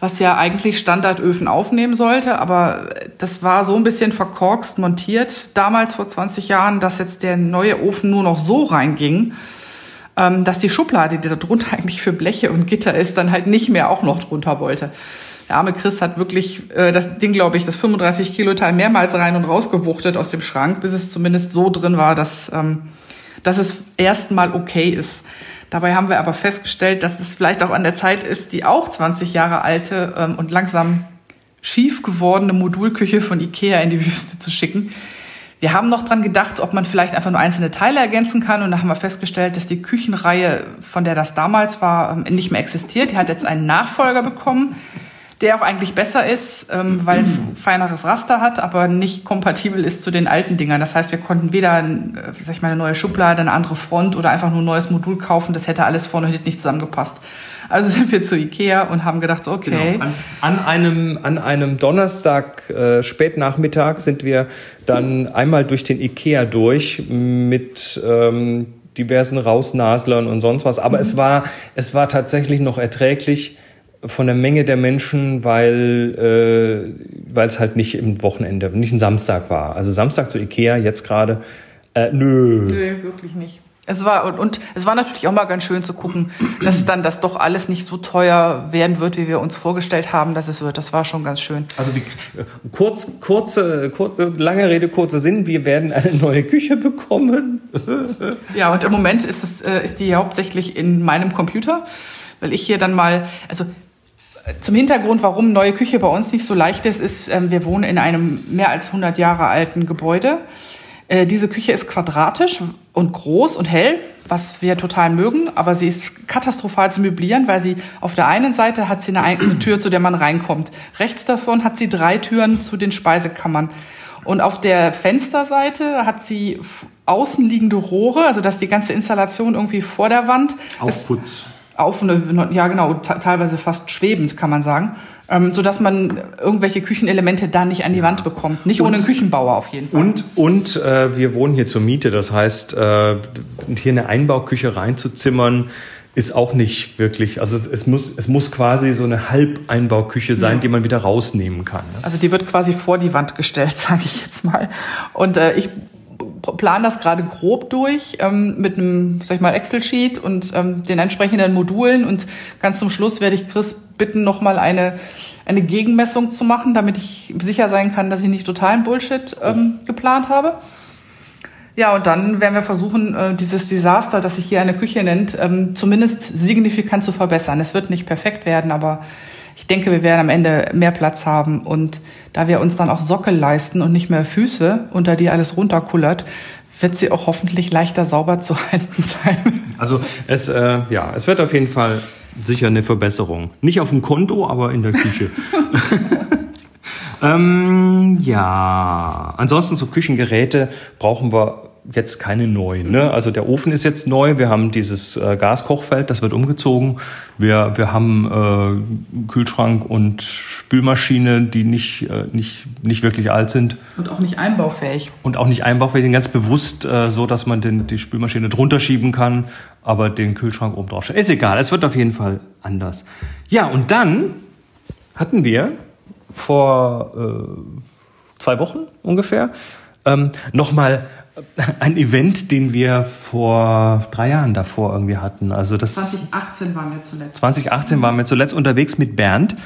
was ja eigentlich Standardöfen aufnehmen sollte, aber das war so ein bisschen verkorkst montiert damals vor 20 Jahren, dass jetzt der neue Ofen nur noch so reinging, ähm, dass die Schublade, die da drunter eigentlich für Bleche und Gitter ist, dann halt nicht mehr auch noch drunter wollte. Der arme Chris hat wirklich äh, das Ding, glaube ich, das 35 Kilo Teil mehrmals rein und rausgewuchtet aus dem Schrank, bis es zumindest so drin war, dass, ähm, dass es erstmal okay ist. Dabei haben wir aber festgestellt, dass es vielleicht auch an der Zeit ist, die auch 20 Jahre alte ähm, und langsam schief gewordene Modulküche von Ikea in die Wüste zu schicken. Wir haben noch dran gedacht, ob man vielleicht einfach nur einzelne Teile ergänzen kann. Und da haben wir festgestellt, dass die Küchenreihe, von der das damals war, ähm, nicht mehr existiert. Die hat jetzt einen Nachfolger bekommen der auch eigentlich besser ist, ähm, weil ein feineres Raster hat, aber nicht kompatibel ist zu den alten Dingern. Das heißt, wir konnten weder, äh, sag ich mal, eine neue Schublade, eine andere Front oder einfach nur ein neues Modul kaufen. Das hätte alles vorne und nicht zusammengepasst. Also sind wir zu Ikea und haben gedacht, so, okay. Genau. An, an, einem, an einem Donnerstag, äh, Spätnachmittag, sind wir dann einmal durch den Ikea durch mit ähm, diversen Rausnaslern und sonst was. Aber mhm. es war, es war tatsächlich noch erträglich von der Menge der Menschen, weil äh, weil es halt nicht im Wochenende, nicht ein Samstag war. Also Samstag zu Ikea jetzt gerade, äh, nö. Nö, wirklich nicht. Es war und, und es war natürlich auch mal ganz schön zu gucken, dass dann das doch alles nicht so teuer werden wird, wie wir uns vorgestellt haben, dass es wird. Das war schon ganz schön. Also wie, kurz, kurze, kurze, lange Rede, kurzer Sinn. Wir werden eine neue Küche bekommen. ja, und im Moment ist es äh, ist die hauptsächlich in meinem Computer, weil ich hier dann mal, also zum Hintergrund, warum neue Küche bei uns nicht so leicht ist, ist, ähm, wir wohnen in einem mehr als 100 Jahre alten Gebäude. Äh, diese Küche ist quadratisch und groß und hell, was wir total mögen, aber sie ist katastrophal zu möblieren, weil sie auf der einen Seite hat sie eine Tür, zu der man reinkommt. Rechts davon hat sie drei Türen zu den Speisekammern. Und auf der Fensterseite hat sie außenliegende Rohre, also dass die ganze Installation irgendwie vor der Wand. Aufputz auf ja genau, teilweise fast schwebend, kann man sagen, ähm, so dass man irgendwelche Küchenelemente da nicht an die Wand bekommt. Nicht und, ohne einen Küchenbauer auf jeden Fall. Und, und äh, wir wohnen hier zur Miete, das heißt, äh, hier eine Einbauküche reinzuzimmern, ist auch nicht wirklich, also es, es, muss, es muss quasi so eine Halbeinbauküche sein, ja. die man wieder rausnehmen kann. Ne? Also die wird quasi vor die Wand gestellt, sage ich jetzt mal. Und äh, ich plan das gerade grob durch ähm, mit einem, sag ich mal, Excel-Sheet und ähm, den entsprechenden Modulen. Und ganz zum Schluss werde ich Chris bitten, nochmal eine, eine Gegenmessung zu machen, damit ich sicher sein kann, dass ich nicht totalen Bullshit ähm, geplant habe. Ja, und dann werden wir versuchen, äh, dieses Desaster, das sich hier eine Küche nennt, ähm, zumindest signifikant zu verbessern. Es wird nicht perfekt werden, aber ich denke, wir werden am Ende mehr Platz haben und da wir uns dann auch Sockel leisten und nicht mehr Füße, unter die alles runterkullert, wird sie auch hoffentlich leichter sauber zu halten sein. Also es, äh, ja, es wird auf jeden Fall sicher eine Verbesserung. Nicht auf dem Konto, aber in der Küche. ähm, ja, ansonsten so Küchengeräte brauchen wir jetzt keine neuen. Ne? Also der Ofen ist jetzt neu. Wir haben dieses äh, Gaskochfeld, das wird umgezogen. Wir, wir haben äh, Kühlschrank und Spülmaschine, die nicht, äh, nicht, nicht wirklich alt sind. Und auch nicht einbaufähig. Und auch nicht einbaufähig, ganz bewusst äh, so, dass man den, die Spülmaschine drunter schieben kann, aber den Kühlschrank oben drauf. Ist egal, es wird auf jeden Fall anders. Ja, und dann hatten wir vor äh, zwei Wochen ungefähr ähm, nochmal ein Event, den wir vor drei Jahren davor irgendwie hatten. Also das 2018 waren wir zuletzt. 2018 waren wir zuletzt unterwegs mit Bernd,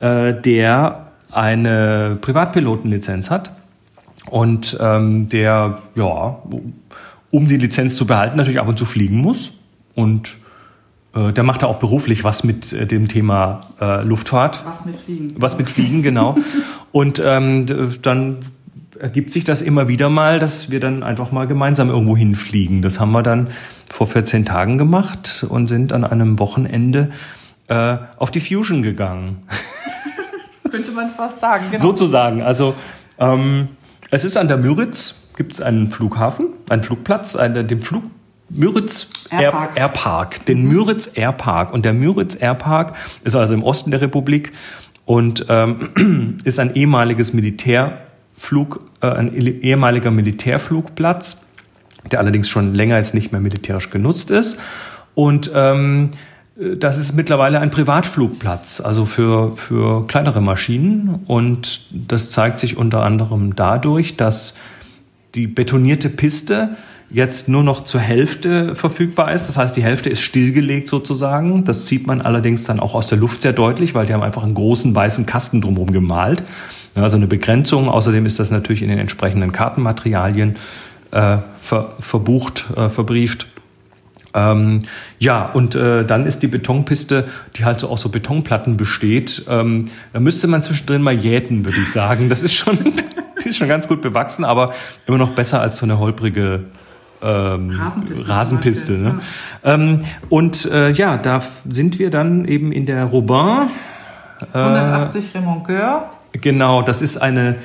äh, der eine Privatpilotenlizenz hat und ähm, der ja um die Lizenz zu behalten natürlich ab und zu fliegen muss und äh, der macht da auch beruflich was mit äh, dem Thema äh, Luftfahrt. Was mit Fliegen. Was mit Fliegen, genau. und ähm, dann ergibt sich das immer wieder mal, dass wir dann einfach mal gemeinsam irgendwo hinfliegen. Das haben wir dann vor 14 Tagen gemacht und sind an einem Wochenende äh, auf die Fusion gegangen. Könnte man fast sagen, genau. Sozusagen. Also ähm, es ist an der Müritz, gibt es einen Flughafen, einen Flugplatz, einen, den Flug Müritz Airpark. Air, Airpark, den Müritz Airpark. Und der Müritz Airpark ist also im Osten der Republik und ähm, ist ein ehemaliges Militär Flug, äh, ein ehemaliger Militärflugplatz, der allerdings schon länger jetzt nicht mehr militärisch genutzt ist. Und ähm, das ist mittlerweile ein Privatflugplatz, also für, für kleinere Maschinen. Und das zeigt sich unter anderem dadurch, dass die betonierte Piste jetzt nur noch zur Hälfte verfügbar ist. Das heißt, die Hälfte ist stillgelegt sozusagen. Das sieht man allerdings dann auch aus der Luft sehr deutlich, weil die haben einfach einen großen weißen Kasten drumherum gemalt. Also eine Begrenzung. Außerdem ist das natürlich in den entsprechenden Kartenmaterialien äh, ver, verbucht, äh, verbrieft. Ähm, ja, und äh, dann ist die Betonpiste, die halt so aus so Betonplatten besteht. Ähm, da müsste man zwischendrin mal jäten, würde ich sagen. Das ist schon, die ist schon ganz gut bewachsen, aber immer noch besser als so eine holprige ähm, Rasenpiste. Rasenpiste ne? ja. ähm, und äh, ja, da sind wir dann eben in der Robin. Äh, 180 Remonqueur. Genau, das ist eine,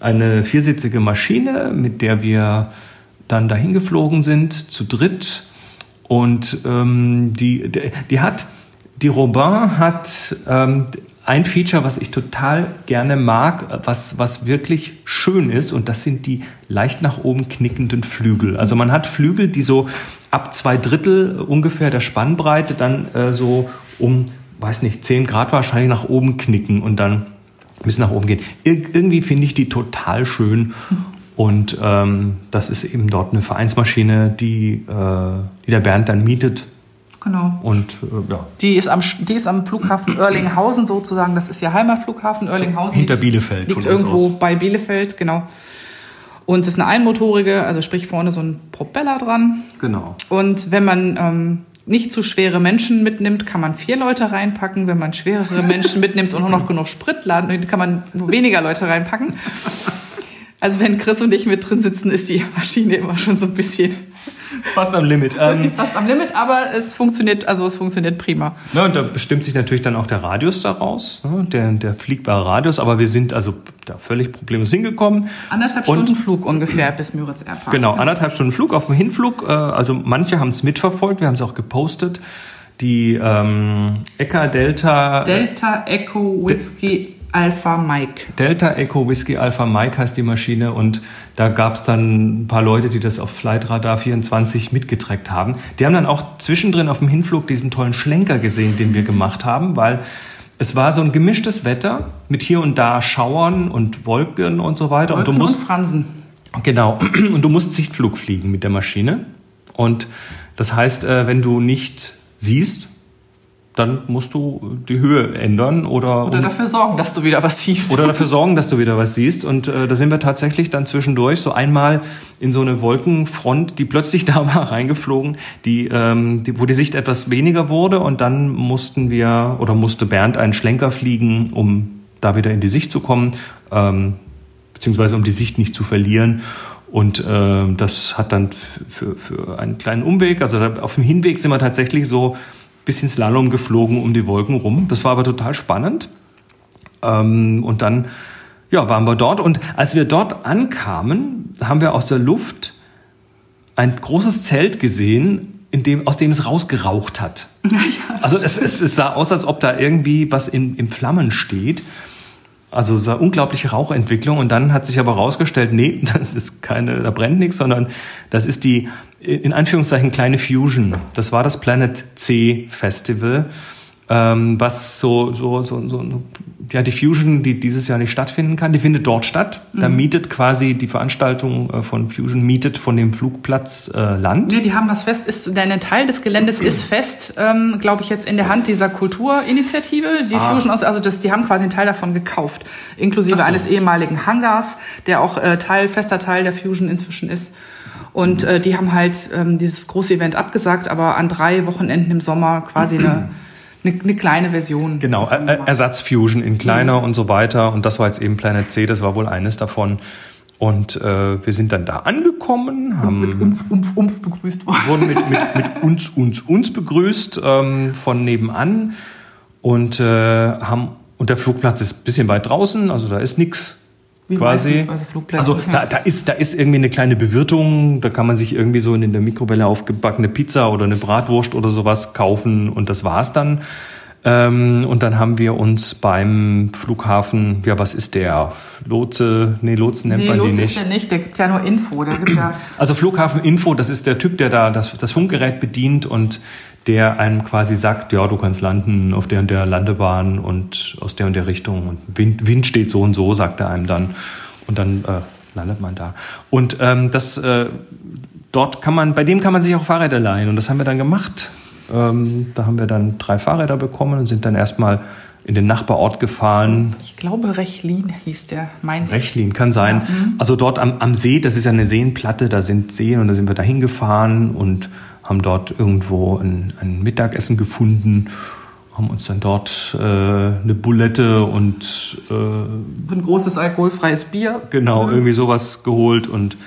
eine viersitzige Maschine, mit der wir dann dahin geflogen sind, zu dritt. Und ähm, die, die, hat, die Robin hat ähm, ein Feature, was ich total gerne mag, was, was wirklich schön ist, und das sind die leicht nach oben knickenden Flügel. Also man hat Flügel, die so ab zwei Drittel ungefähr der Spannbreite dann äh, so um, weiß nicht, zehn Grad wahrscheinlich nach oben knicken und dann bis nach oben gehen. Ir irgendwie finde ich die total schön. Und ähm, das ist eben dort eine Vereinsmaschine, die, äh, die der Bernd dann mietet Genau. Und äh, ja. Die ist, am, die ist am Flughafen Oerlinghausen sozusagen. Das ist ja Heimatflughafen. Oerlinghausen. Hinter Bielefeld. Liegt irgendwo aus. bei Bielefeld, genau. Und es ist eine einmotorige, also sprich vorne so ein Propeller dran. Genau. Und wenn man ähm, nicht zu schwere Menschen mitnimmt, kann man vier Leute reinpacken. Wenn man schwerere Menschen mitnimmt und auch noch genug Sprit laden, kann man nur weniger Leute reinpacken. Also wenn Chris und ich mit drin sitzen, ist die Maschine immer schon so ein bisschen fast am Limit. Ähm, fast am Limit, aber es funktioniert, also es funktioniert prima. Na, und da bestimmt sich natürlich dann auch der Radius daraus, ne? der, der fliegbare Radius, aber wir sind also da völlig problemlos hingekommen. Anderthalb und, Stunden Flug ungefähr bis Müritz Airpark. Genau, anderthalb Stunden Flug auf dem Hinflug. Äh, also manche haben es mitverfolgt, wir haben es auch gepostet. Die ähm, Eka Delta. Delta Echo Whiskey Alpha Mike. Delta Echo Whiskey Alpha Mike heißt die Maschine und da gab es dann ein paar Leute, die das auf Flight Radar 24 mitgetrackt haben. Die haben dann auch zwischendrin auf dem Hinflug diesen tollen Schlenker gesehen, den wir gemacht haben, weil es war so ein gemischtes Wetter mit hier und da Schauern und Wolken und so weiter. Wolken und, du musst, und Fransen. Genau. Und du musst Sichtflug fliegen mit der Maschine. Und das heißt, äh, wenn du nicht siehst, dann musst du die Höhe ändern oder oder dafür sorgen, dass du wieder was siehst. Oder dafür sorgen, dass du wieder was siehst. Und äh, da sind wir tatsächlich dann zwischendurch so einmal in so eine Wolkenfront, die plötzlich da war, reingeflogen, die, ähm, die, wo die Sicht etwas weniger wurde. Und dann mussten wir oder musste Bernd einen Schlenker fliegen, um da wieder in die Sicht zu kommen, ähm, beziehungsweise um die Sicht nicht zu verlieren. Und äh, das hat dann für, für einen kleinen Umweg, also auf dem Hinweg sind wir tatsächlich so bisschen Slalom geflogen um die Wolken rum. Das war aber total spannend. Ähm, und dann ja, waren wir dort. Und als wir dort ankamen, haben wir aus der Luft ein großes Zelt gesehen, in dem, aus dem es rausgeraucht hat. Ja, also es, es, es, sah aus, als ob da irgendwie was in, in Flammen steht. Also war unglaubliche Rauchentwicklung und dann hat sich aber herausgestellt, nee, das ist keine, da brennt nichts, sondern das ist die in Anführungszeichen kleine Fusion. Das war das Planet C Festival, ähm, was so, so, so, so ja, die Fusion, die dieses Jahr nicht stattfinden kann, die findet dort statt. Da mhm. mietet quasi die Veranstaltung äh, von Fusion mietet von dem Flugplatz äh, Land. Ja, die haben das fest, ist, ein Teil des Geländes ist fest, ähm, glaube ich, jetzt in der Hand dieser Kulturinitiative, die ah. Fusion aus, also das, die haben quasi einen Teil davon gekauft, inklusive so. eines ehemaligen Hangars, der auch äh, Teil, fester Teil der Fusion inzwischen ist. Und äh, die haben halt ähm, dieses große Event abgesagt, aber an drei Wochenenden im Sommer quasi eine eine, eine kleine Version. Genau, er Ersatzfusion in kleiner mhm. und so weiter. Und das war jetzt eben Planet C, das war wohl eines davon. Und äh, wir sind dann da angekommen, haben mit uns, uns, uns begrüßt worden. wurden mit, mit, mit uns, uns, uns begrüßt ähm, von nebenan und äh, haben und der Flugplatz ist ein bisschen weit draußen, also da ist nichts wie quasi. Also da, da, ist, da ist irgendwie eine kleine Bewirtung, da kann man sich irgendwie so in der Mikrowelle aufgebackene Pizza oder eine Bratwurst oder sowas kaufen und das war's dann. Ähm, und dann haben wir uns beim Flughafen, ja, was ist der? Lotse, nee, Lotsen nennt nee, man Lotse den nicht. ist der nicht, der gibt ja nur Info. Der gibt ja also Flughafen Info, das ist der Typ, der da das, das Funkgerät bedient und der einem quasi sagt, ja, du kannst landen auf der und der Landebahn und aus der und der Richtung und Wind, Wind steht so und so, sagt er einem dann. Und dann äh, landet man da. Und ähm, das äh, dort kann man, bei dem kann man sich auch Fahrräder leihen. Und das haben wir dann gemacht. Ähm, da haben wir dann drei Fahrräder bekommen und sind dann erstmal in den Nachbarort gefahren. Ich glaube, Rechlin hieß der, mein Rechlin, kann sein. Ja. Mhm. Also dort am, am See, das ist ja eine Seenplatte, da sind Seen und da sind wir da hingefahren und haben dort irgendwo ein, ein Mittagessen gefunden, haben uns dann dort äh, eine Bulette und äh, ein großes alkoholfreies Bier. Genau, mhm. irgendwie sowas geholt und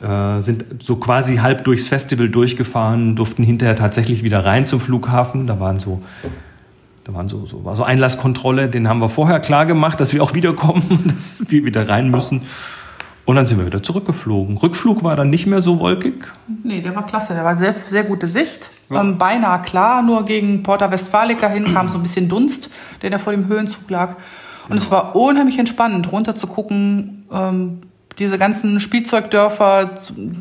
äh, sind so quasi halb durchs Festival durchgefahren, durften hinterher tatsächlich wieder rein zum Flughafen. Da waren so, da waren so, so, war so Einlasskontrolle, den haben wir vorher klar gemacht, dass wir auch wiederkommen, dass wir wieder rein müssen. Und dann sind wir wieder zurückgeflogen. Rückflug war dann nicht mehr so wolkig. Nee, der war klasse. Der war sehr, sehr gute Sicht. Ja. Ähm, beinahe klar, nur gegen Porta Westfalica hin kam so ein bisschen Dunst, der da vor dem Höhenzug lag. Und genau. es war unheimlich entspannend, runter zu gucken, ähm, diese ganzen Spielzeugdörfer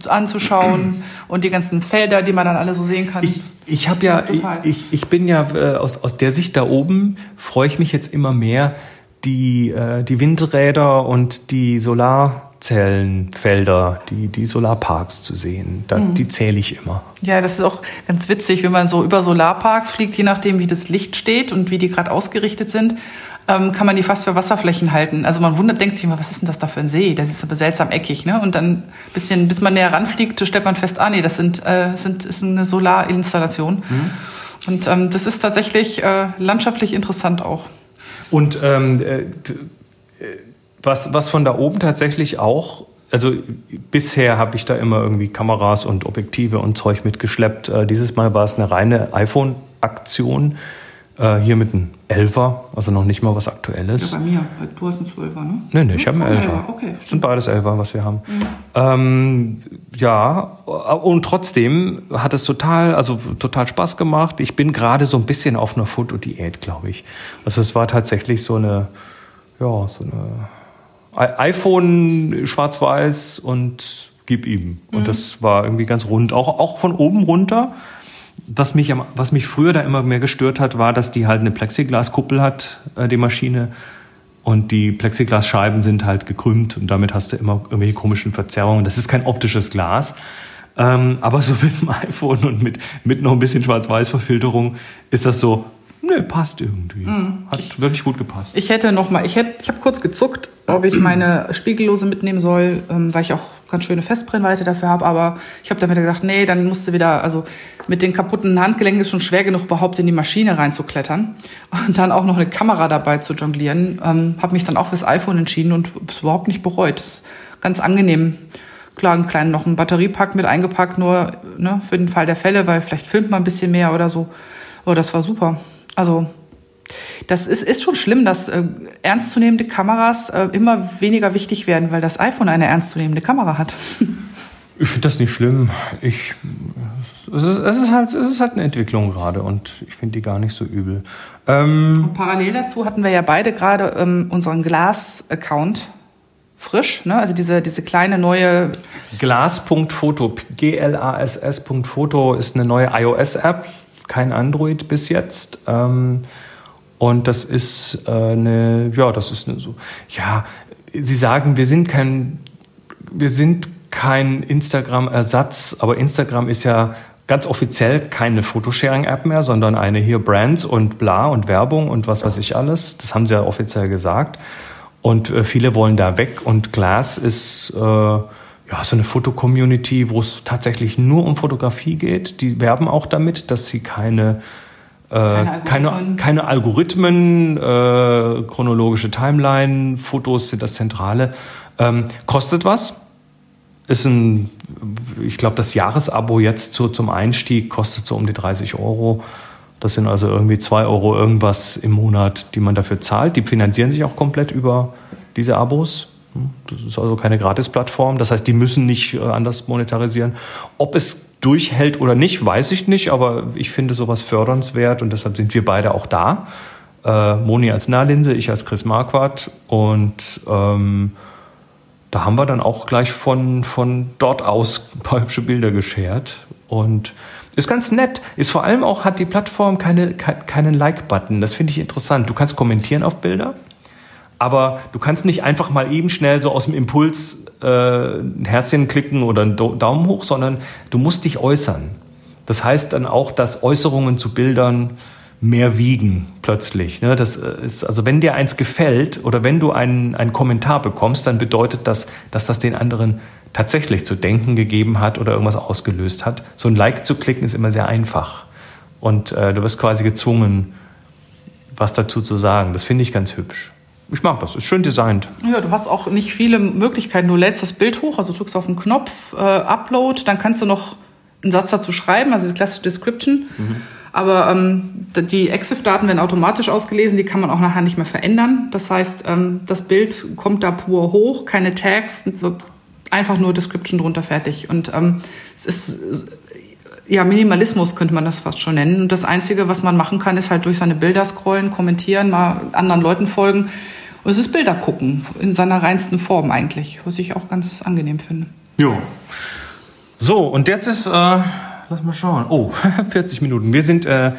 anzuschauen und die ganzen Felder, die man dann alle so sehen kann. Ich, ich habe ja, ich, ich bin ja äh, aus, aus der Sicht da oben, freue ich mich jetzt immer mehr, die, äh, die Windräder und die Solarzellenfelder, die, die Solarparks zu sehen. Da, mhm. Die zähle ich immer. Ja, das ist auch ganz witzig, wenn man so über Solarparks fliegt, je nachdem, wie das Licht steht und wie die gerade ausgerichtet sind ähm, kann man die fast für Wasserflächen halten. Also man wundert, denkt sich immer, was ist denn das da für ein See? Das ist aber seltsam eckig, ne? Und dann bisschen, bis man näher ranfliegt, stellt man fest, ah nee, das sind, äh, sind ist eine Solarinstallation. Mhm. Und ähm, das ist tatsächlich äh, landschaftlich interessant auch. Und ähm, äh, was, was von da oben tatsächlich auch also bisher habe ich da immer irgendwie Kameras und Objektive und Zeug mitgeschleppt. Äh, dieses Mal war es eine reine iPhone-Aktion. Äh, hier mit einem Elfer, also noch nicht mal was Aktuelles. Ja, bei mir. Du hast einen Zwölfer, ne? Nee, nee, ich habe einen Elfer. Okay. Sind beides Elfer, was wir haben. Mhm. Ähm, ja, und trotzdem hat es total, also total Spaß gemacht. Ich bin gerade so ein bisschen auf einer Fotodiät, glaube ich. Also es war tatsächlich so eine, ja, so eine iPhone schwarz-weiß und gib ihm. Und mhm. das war irgendwie ganz rund. Auch, auch von oben runter was mich, was mich früher da immer mehr gestört hat, war, dass die halt eine Plexiglaskuppel hat, äh, die Maschine. Und die Plexiglasscheiben sind halt gekrümmt und damit hast du immer irgendwelche komischen Verzerrungen. Das ist kein optisches Glas. Ähm, aber so mit dem iPhone und mit, mit noch ein bisschen Schwarz-Weiß-Verfilterung ist das so, Nö, passt irgendwie. Mm. Hat ich, wirklich gut gepasst. Ich hätte noch mal, ich hätte, ich habe kurz gezuckt, ob ich meine Spiegellose mitnehmen soll, ähm, weil ich auch ganz schöne Festbrennweite dafür habe. Aber ich habe dann wieder gedacht, nee, dann musst du wieder, also mit den kaputten Handgelenken ist schon schwer genug, überhaupt in die Maschine reinzuklettern und dann auch noch eine Kamera dabei zu jonglieren. Ähm, habe mich dann auch fürs iPhone entschieden und es überhaupt nicht bereut. Das ist ganz angenehm. Klar, einen kleinen noch einen Batteriepack mit eingepackt, nur ne, für den Fall der Fälle, weil vielleicht filmt man ein bisschen mehr oder so. Aber das war super. Also das ist, ist schon schlimm, dass äh, ernstzunehmende Kameras äh, immer weniger wichtig werden, weil das iPhone eine ernstzunehmende Kamera hat. Ich finde das nicht schlimm. Ich, es, ist, es, ist halt, es ist halt eine Entwicklung gerade und ich finde die gar nicht so übel. Ähm, parallel dazu hatten wir ja beide gerade ähm, unseren Glas-Account frisch, ne? Also diese, diese kleine neue Glas.foto, G-L-A-S-S.foto ist eine neue iOS-App kein Android bis jetzt. Ähm, und das ist äh, eine, ja, das ist eine so, ja, Sie sagen, wir sind kein, wir sind kein Instagram-Ersatz, aber Instagram ist ja ganz offiziell keine Photosharing-App mehr, sondern eine hier Brands und bla und Werbung und was weiß ich alles. Das haben sie ja offiziell gesagt. Und äh, viele wollen da weg und Glass ist äh, ja, so eine Fotocommunity, wo es tatsächlich nur um Fotografie geht. Die werben auch damit, dass sie keine äh, keine, Algorithmen. keine, keine Algorithmen, äh, chronologische Timeline, Fotos sind das Zentrale. Ähm, kostet was. Ist ein, ich glaube, das Jahresabo jetzt zu, zum Einstieg kostet so um die 30 Euro. Das sind also irgendwie 2 Euro irgendwas im Monat, die man dafür zahlt. Die finanzieren sich auch komplett über diese Abos. Das ist also keine Gratis-Plattform. Das heißt, die müssen nicht äh, anders monetarisieren. Ob es durchhält oder nicht, weiß ich nicht, aber ich finde sowas fördernswert und deshalb sind wir beide auch da. Äh, Moni als Nahlinse, ich als Chris Marquardt und ähm, da haben wir dann auch gleich von, von dort aus ein paar hübsche Bilder geschert und ist ganz nett. Ist vor allem auch, hat die Plattform keine, keinen Like-Button. Das finde ich interessant. Du kannst kommentieren auf Bilder, aber du kannst nicht einfach mal eben schnell so aus dem Impuls äh, ein Herzchen klicken oder einen Daumen hoch, sondern du musst dich äußern. Das heißt dann auch, dass Äußerungen zu Bildern mehr wiegen plötzlich. Ne? Das äh, ist, also wenn dir eins gefällt oder wenn du einen, einen Kommentar bekommst, dann bedeutet das, dass das den anderen tatsächlich zu denken gegeben hat oder irgendwas ausgelöst hat. So ein Like zu klicken ist immer sehr einfach. Und äh, du wirst quasi gezwungen, was dazu zu sagen. Das finde ich ganz hübsch. Ich mag das, ist schön designt. Ja, du hast auch nicht viele Möglichkeiten. Du lädst das Bild hoch, also drückst auf den Knopf, äh, Upload, dann kannst du noch einen Satz dazu schreiben, also die klassische Description. Mhm. Aber ähm, die EXIF-Daten werden automatisch ausgelesen, die kann man auch nachher nicht mehr verändern. Das heißt, ähm, das Bild kommt da pur hoch, keine Tags, so einfach nur Description drunter fertig. Und ähm, es ist ja Minimalismus könnte man das fast schon nennen. Und das Einzige, was man machen kann, ist halt durch seine Bilder scrollen, kommentieren, mal anderen Leuten folgen. Es ist Bilder gucken, in seiner reinsten Form eigentlich, was ich auch ganz angenehm finde. Jo. So, und jetzt ist, äh, lass mal schauen. Oh, 40 Minuten. Wir sind äh,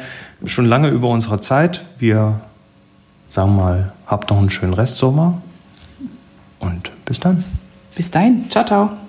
schon lange über unserer Zeit. Wir sagen mal, habt noch einen schönen Restsommer und bis dann. Bis dahin. Ciao, ciao.